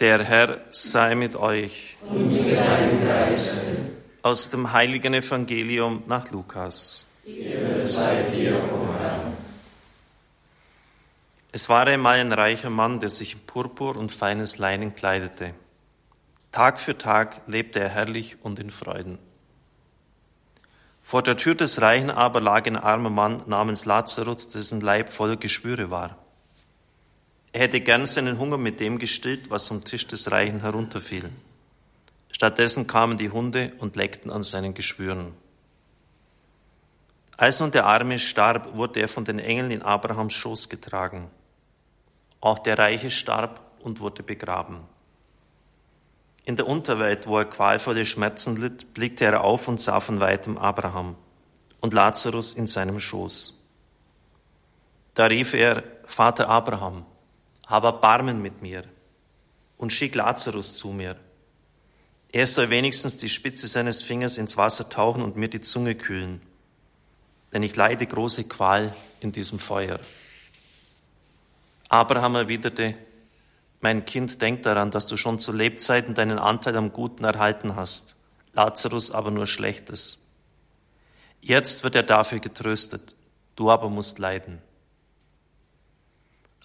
Der Herr sei mit euch. Und mit deinem Geiste. Aus dem heiligen Evangelium nach Lukas. Ehre sei dir, o Herr. Es war einmal ein reicher Mann, der sich in Purpur und feines Leinen kleidete. Tag für Tag lebte er herrlich und in Freuden. Vor der Tür des Reichen aber lag ein armer Mann namens Lazarus, dessen Leib voll Geschwüre war. Er hätte gern seinen Hunger mit dem gestillt, was vom Tisch des Reichen herunterfiel. Stattdessen kamen die Hunde und leckten an seinen Geschwüren. Als nun der Arme starb, wurde er von den Engeln in Abrahams Schoß getragen. Auch der Reiche starb und wurde begraben. In der Unterwelt, wo er qualvolle Schmerzen litt, blickte er auf und sah von weitem Abraham und Lazarus in seinem Schoß. Da rief er, Vater Abraham, hab Erbarmen mit mir und schick Lazarus zu mir. Er soll wenigstens die Spitze seines Fingers ins Wasser tauchen und mir die Zunge kühlen, denn ich leide große Qual in diesem Feuer. Abraham erwiderte, mein Kind, denk daran, dass du schon zu Lebzeiten deinen Anteil am Guten erhalten hast, Lazarus aber nur Schlechtes. Jetzt wird er dafür getröstet, du aber musst leiden.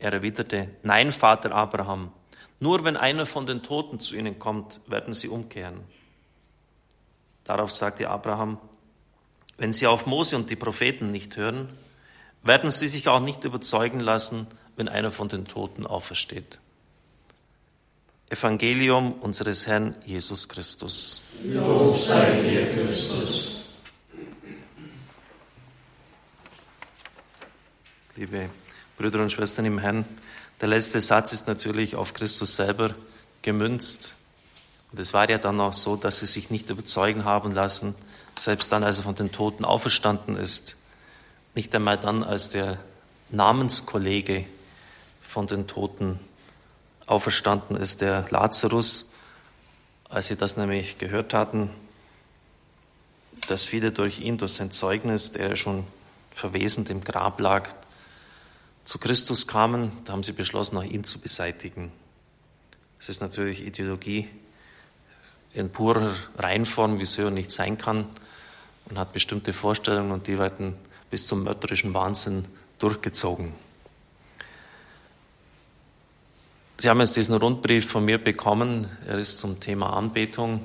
Er erwiderte, nein, Vater Abraham, nur wenn einer von den Toten zu ihnen kommt, werden sie umkehren. Darauf sagte Abraham, wenn sie auf Mose und die Propheten nicht hören, werden sie sich auch nicht überzeugen lassen, wenn einer von den Toten aufersteht. Evangelium unseres Herrn Jesus Christus. Lob sei dir, Christus. Liebe Brüder und Schwestern im Herrn, der letzte Satz ist natürlich auf Christus selber gemünzt. Und es war ja dann auch so, dass sie sich nicht überzeugen haben lassen, selbst dann, als er von den Toten auferstanden ist, nicht einmal dann, als der Namenskollege von den Toten auferstanden ist, der Lazarus, als sie das nämlich gehört hatten, dass viele durch ihn, durch sein Zeugnis, der schon verwesend im Grab lag, zu Christus kamen, da haben sie beschlossen, auch ihn zu beseitigen. Es ist natürlich Ideologie in purer Reinform, wie es höher nicht sein kann, und hat bestimmte Vorstellungen und die werden bis zum mörderischen Wahnsinn durchgezogen. Sie haben jetzt diesen Rundbrief von mir bekommen. Er ist zum Thema Anbetung.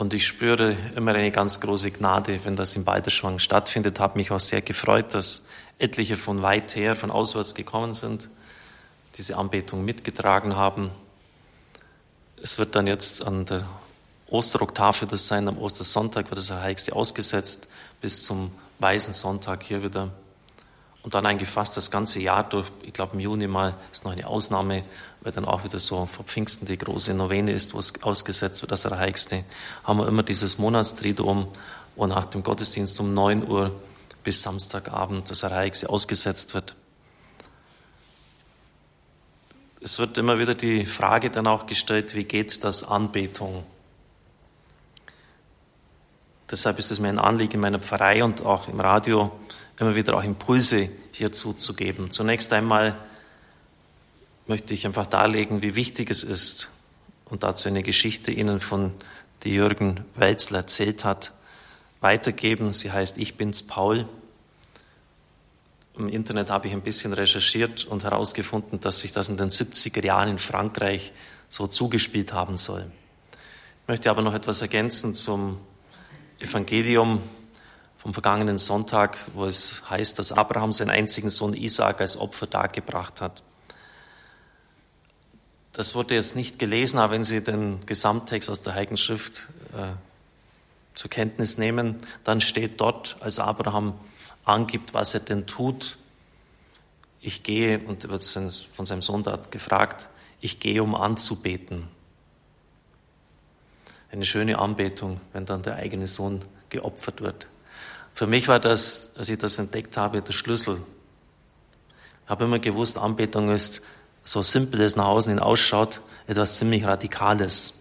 Und ich spüre immer eine ganz große Gnade, wenn das in Balderschwang stattfindet. Habe mich auch sehr gefreut, dass etliche von weit her, von auswärts gekommen sind, diese Anbetung mitgetragen haben. Es wird dann jetzt an der Osteroktave das sein, am Ostersonntag wird das Heiligste ausgesetzt bis zum Weißen Sonntag hier wieder. Und dann fast das ganze Jahr durch, ich glaube im Juni mal ist noch eine Ausnahme, weil dann auch wieder so vor Pfingsten die große Novene ist, wo es ausgesetzt wird, das Allerheiligste, haben wir immer dieses Monatstriduum, wo nach dem Gottesdienst um 9 Uhr bis Samstagabend das Allerheiligste ausgesetzt wird. Es wird immer wieder die Frage dann auch gestellt, wie geht das Anbetung? Deshalb ist es mir ein Anliegen in meiner Pfarrei und auch im Radio, immer wieder auch Impulse hierzu zu geben. Zunächst einmal möchte ich einfach darlegen, wie wichtig es ist und dazu eine Geschichte Ihnen von die Jürgen Welzler erzählt hat, weitergeben. Sie heißt Ich bin's Paul. Im Internet habe ich ein bisschen recherchiert und herausgefunden, dass sich das in den 70er Jahren in Frankreich so zugespielt haben soll. Ich möchte aber noch etwas ergänzen zum Evangelium vom vergangenen Sonntag, wo es heißt, dass Abraham seinen einzigen Sohn Isaac als Opfer dargebracht hat. Das wurde jetzt nicht gelesen, aber wenn Sie den Gesamttext aus der Heiligen Schrift äh, zur Kenntnis nehmen, dann steht dort, als Abraham angibt, was er denn tut, ich gehe, und wird von seinem Sohn dort gefragt, ich gehe, um anzubeten. Eine schöne Anbetung, wenn dann der eigene Sohn geopfert wird. Für mich war das, als ich das entdeckt habe, der Schlüssel. Ich habe immer gewusst, Anbetung ist so simpel es nach außen hin ausschaut, etwas ziemlich Radikales.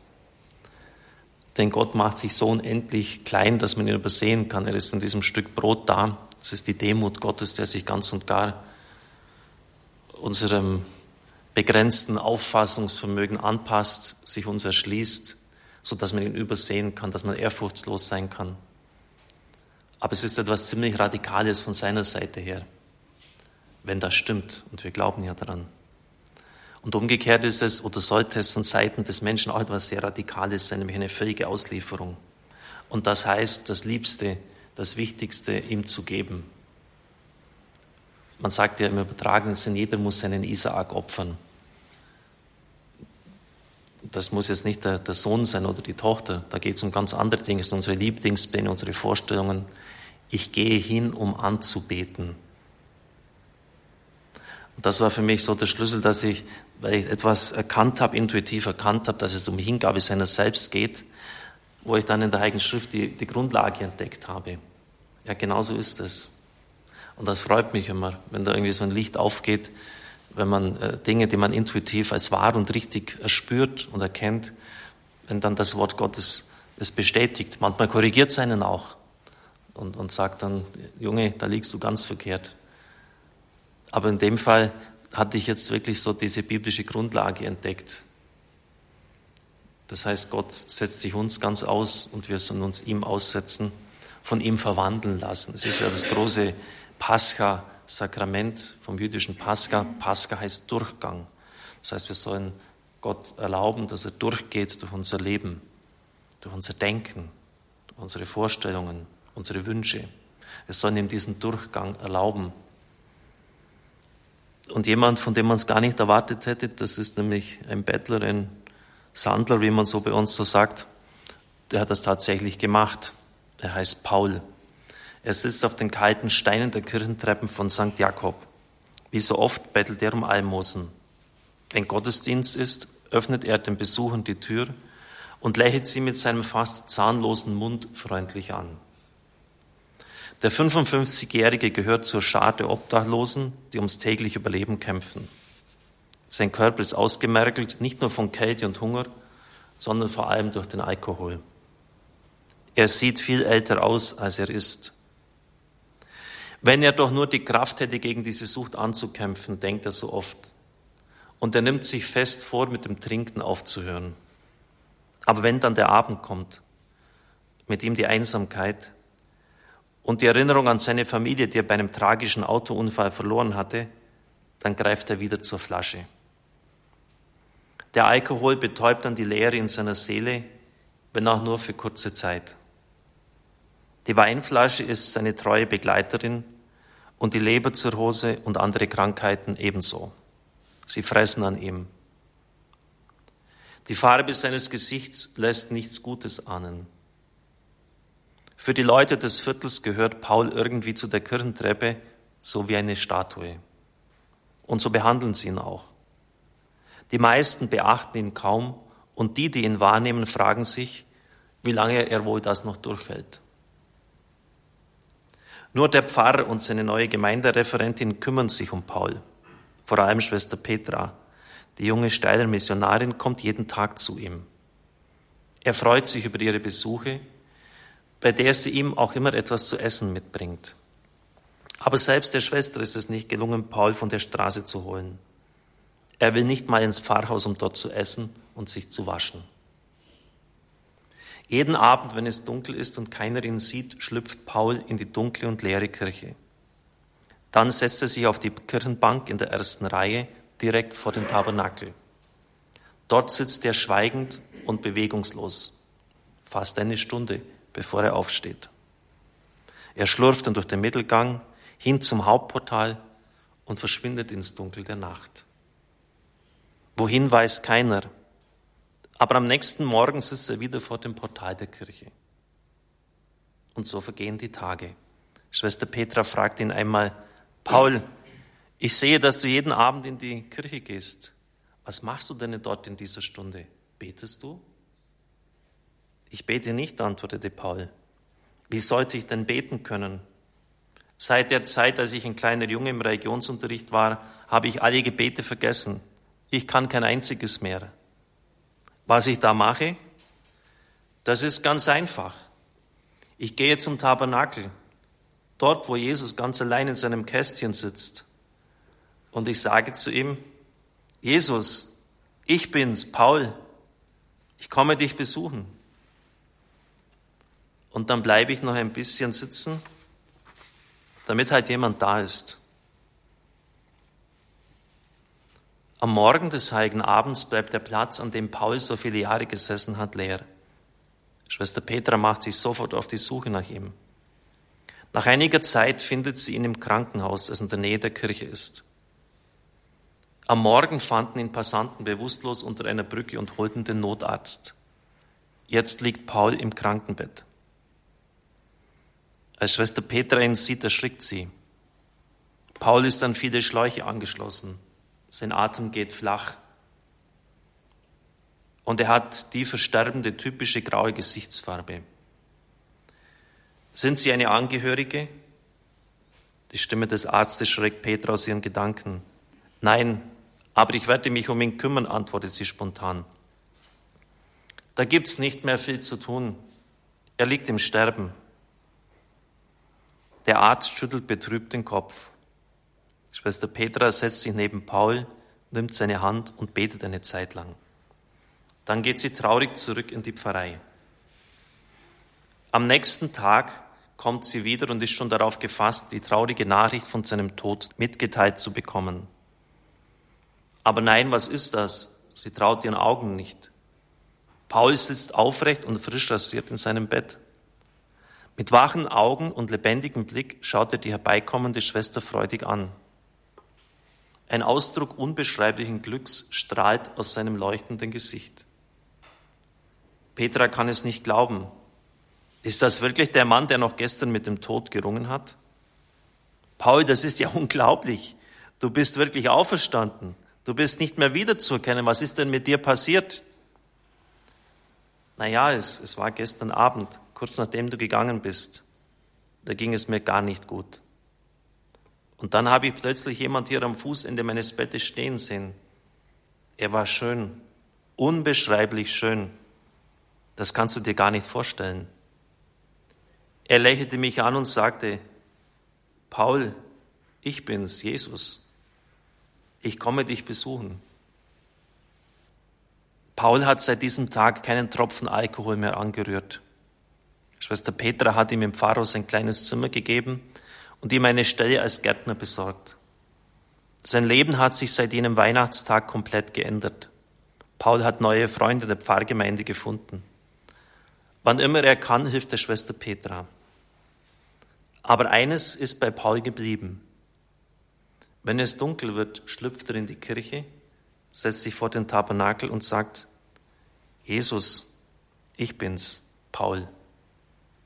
Denn Gott macht sich so unendlich klein, dass man ihn übersehen kann. Er ist in diesem Stück Brot da. Das ist die Demut Gottes, der sich ganz und gar unserem begrenzten Auffassungsvermögen anpasst, sich uns erschließt, so dass man ihn übersehen kann, dass man ehrfurchtslos sein kann. Aber es ist etwas ziemlich Radikales von seiner Seite her, wenn das stimmt. Und wir glauben ja daran. Und umgekehrt ist es oder sollte es von Seiten des Menschen auch etwas sehr Radikales sein, nämlich eine völlige Auslieferung. Und das heißt, das Liebste, das Wichtigste ihm zu geben. Man sagt ja im übertragenen Sinn, jeder muss seinen Isaak opfern. Das muss jetzt nicht der, der Sohn sein oder die Tochter. Da geht es um ganz andere Dinge. Es sind unsere Lieblingspläne, unsere Vorstellungen. Ich gehe hin, um anzubeten. Und das war für mich so der Schlüssel, dass ich, weil ich etwas erkannt habe, intuitiv erkannt habe, dass es um Hingabe seiner selbst geht, wo ich dann in der Heiligen Schrift die, die Grundlage entdeckt habe. Ja, genau so ist es. Und das freut mich immer, wenn da irgendwie so ein Licht aufgeht, wenn man äh, Dinge, die man intuitiv als wahr und richtig erspürt und erkennt, wenn dann das Wort Gottes es bestätigt. Manchmal korrigiert es einen auch und, und sagt dann, Junge, da liegst du ganz verkehrt. Aber in dem Fall hatte ich jetzt wirklich so diese biblische Grundlage entdeckt. Das heißt, Gott setzt sich uns ganz aus und wir sollen uns ihm aussetzen, von ihm verwandeln lassen. Es ist ja das große Pascha-Sakrament vom jüdischen Pascha. Pascha heißt Durchgang. Das heißt, wir sollen Gott erlauben, dass er durchgeht durch unser Leben, durch unser Denken, durch unsere Vorstellungen, unsere Wünsche. Wir sollen ihm diesen Durchgang erlauben. Und jemand, von dem man es gar nicht erwartet hätte, das ist nämlich ein Bettler, ein Sandler, wie man so bei uns so sagt, der hat das tatsächlich gemacht. Er heißt Paul. Er sitzt auf den kalten Steinen der Kirchentreppen von St. Jakob. Wie so oft bettelt er um Almosen. Wenn Gottesdienst ist, öffnet er den Besuchern die Tür und lächelt sie mit seinem fast zahnlosen Mund freundlich an. Der 55-Jährige gehört zur Schar der Obdachlosen, die ums tägliche Überleben kämpfen. Sein Körper ist ausgemergelt, nicht nur von Kälte und Hunger, sondern vor allem durch den Alkohol. Er sieht viel älter aus, als er ist. Wenn er doch nur die Kraft hätte, gegen diese Sucht anzukämpfen, denkt er so oft. Und er nimmt sich fest vor, mit dem Trinken aufzuhören. Aber wenn dann der Abend kommt, mit ihm die Einsamkeit, und die Erinnerung an seine Familie, die er bei einem tragischen Autounfall verloren hatte, dann greift er wieder zur Flasche. Der Alkohol betäubt dann die Leere in seiner Seele, wenn auch nur für kurze Zeit. Die Weinflasche ist seine treue Begleiterin und die Leberzirrhose und andere Krankheiten ebenso. Sie fressen an ihm. Die Farbe seines Gesichts lässt nichts Gutes ahnen. Für die Leute des Viertels gehört Paul irgendwie zu der Kirchentreppe, so wie eine Statue. Und so behandeln sie ihn auch. Die meisten beachten ihn kaum und die, die ihn wahrnehmen, fragen sich, wie lange er wohl das noch durchhält. Nur der Pfarrer und seine neue Gemeindereferentin kümmern sich um Paul, vor allem Schwester Petra. Die junge Steiler Missionarin kommt jeden Tag zu ihm. Er freut sich über ihre Besuche bei der sie ihm auch immer etwas zu essen mitbringt. Aber selbst der Schwester ist es nicht gelungen, Paul von der Straße zu holen. Er will nicht mal ins Pfarrhaus, um dort zu essen und sich zu waschen. Jeden Abend, wenn es dunkel ist und keiner ihn sieht, schlüpft Paul in die dunkle und leere Kirche. Dann setzt er sich auf die Kirchenbank in der ersten Reihe, direkt vor dem Tabernakel. Dort sitzt er schweigend und bewegungslos, fast eine Stunde, bevor er aufsteht. Er schlurft dann durch den Mittelgang hin zum Hauptportal und verschwindet ins Dunkel der Nacht. Wohin weiß keiner, aber am nächsten Morgen sitzt er wieder vor dem Portal der Kirche. Und so vergehen die Tage. Schwester Petra fragt ihn einmal, Paul, Ich sehe, dass du jeden Abend in die Kirche gehst. Was machst du denn dort in dieser Stunde? Betest du? Ich bete nicht, antwortete Paul. Wie sollte ich denn beten können? Seit der Zeit, als ich ein kleiner Junge im Religionsunterricht war, habe ich alle Gebete vergessen. Ich kann kein einziges mehr. Was ich da mache, das ist ganz einfach. Ich gehe zum Tabernakel, dort, wo Jesus ganz allein in seinem Kästchen sitzt. Und ich sage zu ihm, Jesus, ich bin's, Paul, ich komme dich besuchen. Und dann bleibe ich noch ein bisschen sitzen, damit halt jemand da ist. Am Morgen des heiligen Abends bleibt der Platz, an dem Paul so viele Jahre gesessen hat, leer. Schwester Petra macht sich sofort auf die Suche nach ihm. Nach einiger Zeit findet sie ihn im Krankenhaus, das in der Nähe der Kirche ist. Am Morgen fanden ihn Passanten bewusstlos unter einer Brücke und holten den Notarzt. Jetzt liegt Paul im Krankenbett. Als Schwester Petra ihn sieht, erschrickt sie. Paul ist an viele Schläuche angeschlossen. Sein Atem geht flach. Und er hat die versterbende typische graue Gesichtsfarbe. Sind Sie eine Angehörige? Die Stimme des Arztes schreckt Petra aus ihren Gedanken. Nein, aber ich werde mich um ihn kümmern, antwortet sie spontan. Da gibt's nicht mehr viel zu tun. Er liegt im Sterben. Der Arzt schüttelt betrübt den Kopf. Schwester Petra setzt sich neben Paul, nimmt seine Hand und betet eine Zeit lang. Dann geht sie traurig zurück in die Pfarrei. Am nächsten Tag kommt sie wieder und ist schon darauf gefasst, die traurige Nachricht von seinem Tod mitgeteilt zu bekommen. Aber nein, was ist das? Sie traut ihren Augen nicht. Paul sitzt aufrecht und frisch rasiert in seinem Bett. Mit wachen Augen und lebendigem Blick schaut er die herbeikommende Schwester freudig an. Ein Ausdruck unbeschreiblichen Glücks strahlt aus seinem leuchtenden Gesicht. Petra kann es nicht glauben. Ist das wirklich der Mann, der noch gestern mit dem Tod gerungen hat? Paul, das ist ja unglaublich. Du bist wirklich auferstanden. Du bist nicht mehr wiederzuerkennen. Was ist denn mit dir passiert? Naja, es, es war gestern Abend kurz nachdem du gegangen bist, da ging es mir gar nicht gut. Und dann habe ich plötzlich jemand hier am Fußende meines Bettes stehen sehen. Er war schön, unbeschreiblich schön. Das kannst du dir gar nicht vorstellen. Er lächelte mich an und sagte, Paul, ich bin's, Jesus. Ich komme dich besuchen. Paul hat seit diesem Tag keinen Tropfen Alkohol mehr angerührt. Schwester Petra hat ihm im Pfarrhaus ein kleines Zimmer gegeben und ihm eine Stelle als Gärtner besorgt. Sein Leben hat sich seit jenem Weihnachtstag komplett geändert. Paul hat neue Freunde der Pfarrgemeinde gefunden. Wann immer er kann, hilft der Schwester Petra. Aber eines ist bei Paul geblieben. Wenn es dunkel wird, schlüpft er in die Kirche, setzt sich vor den Tabernakel und sagt, Jesus, ich bin's, Paul.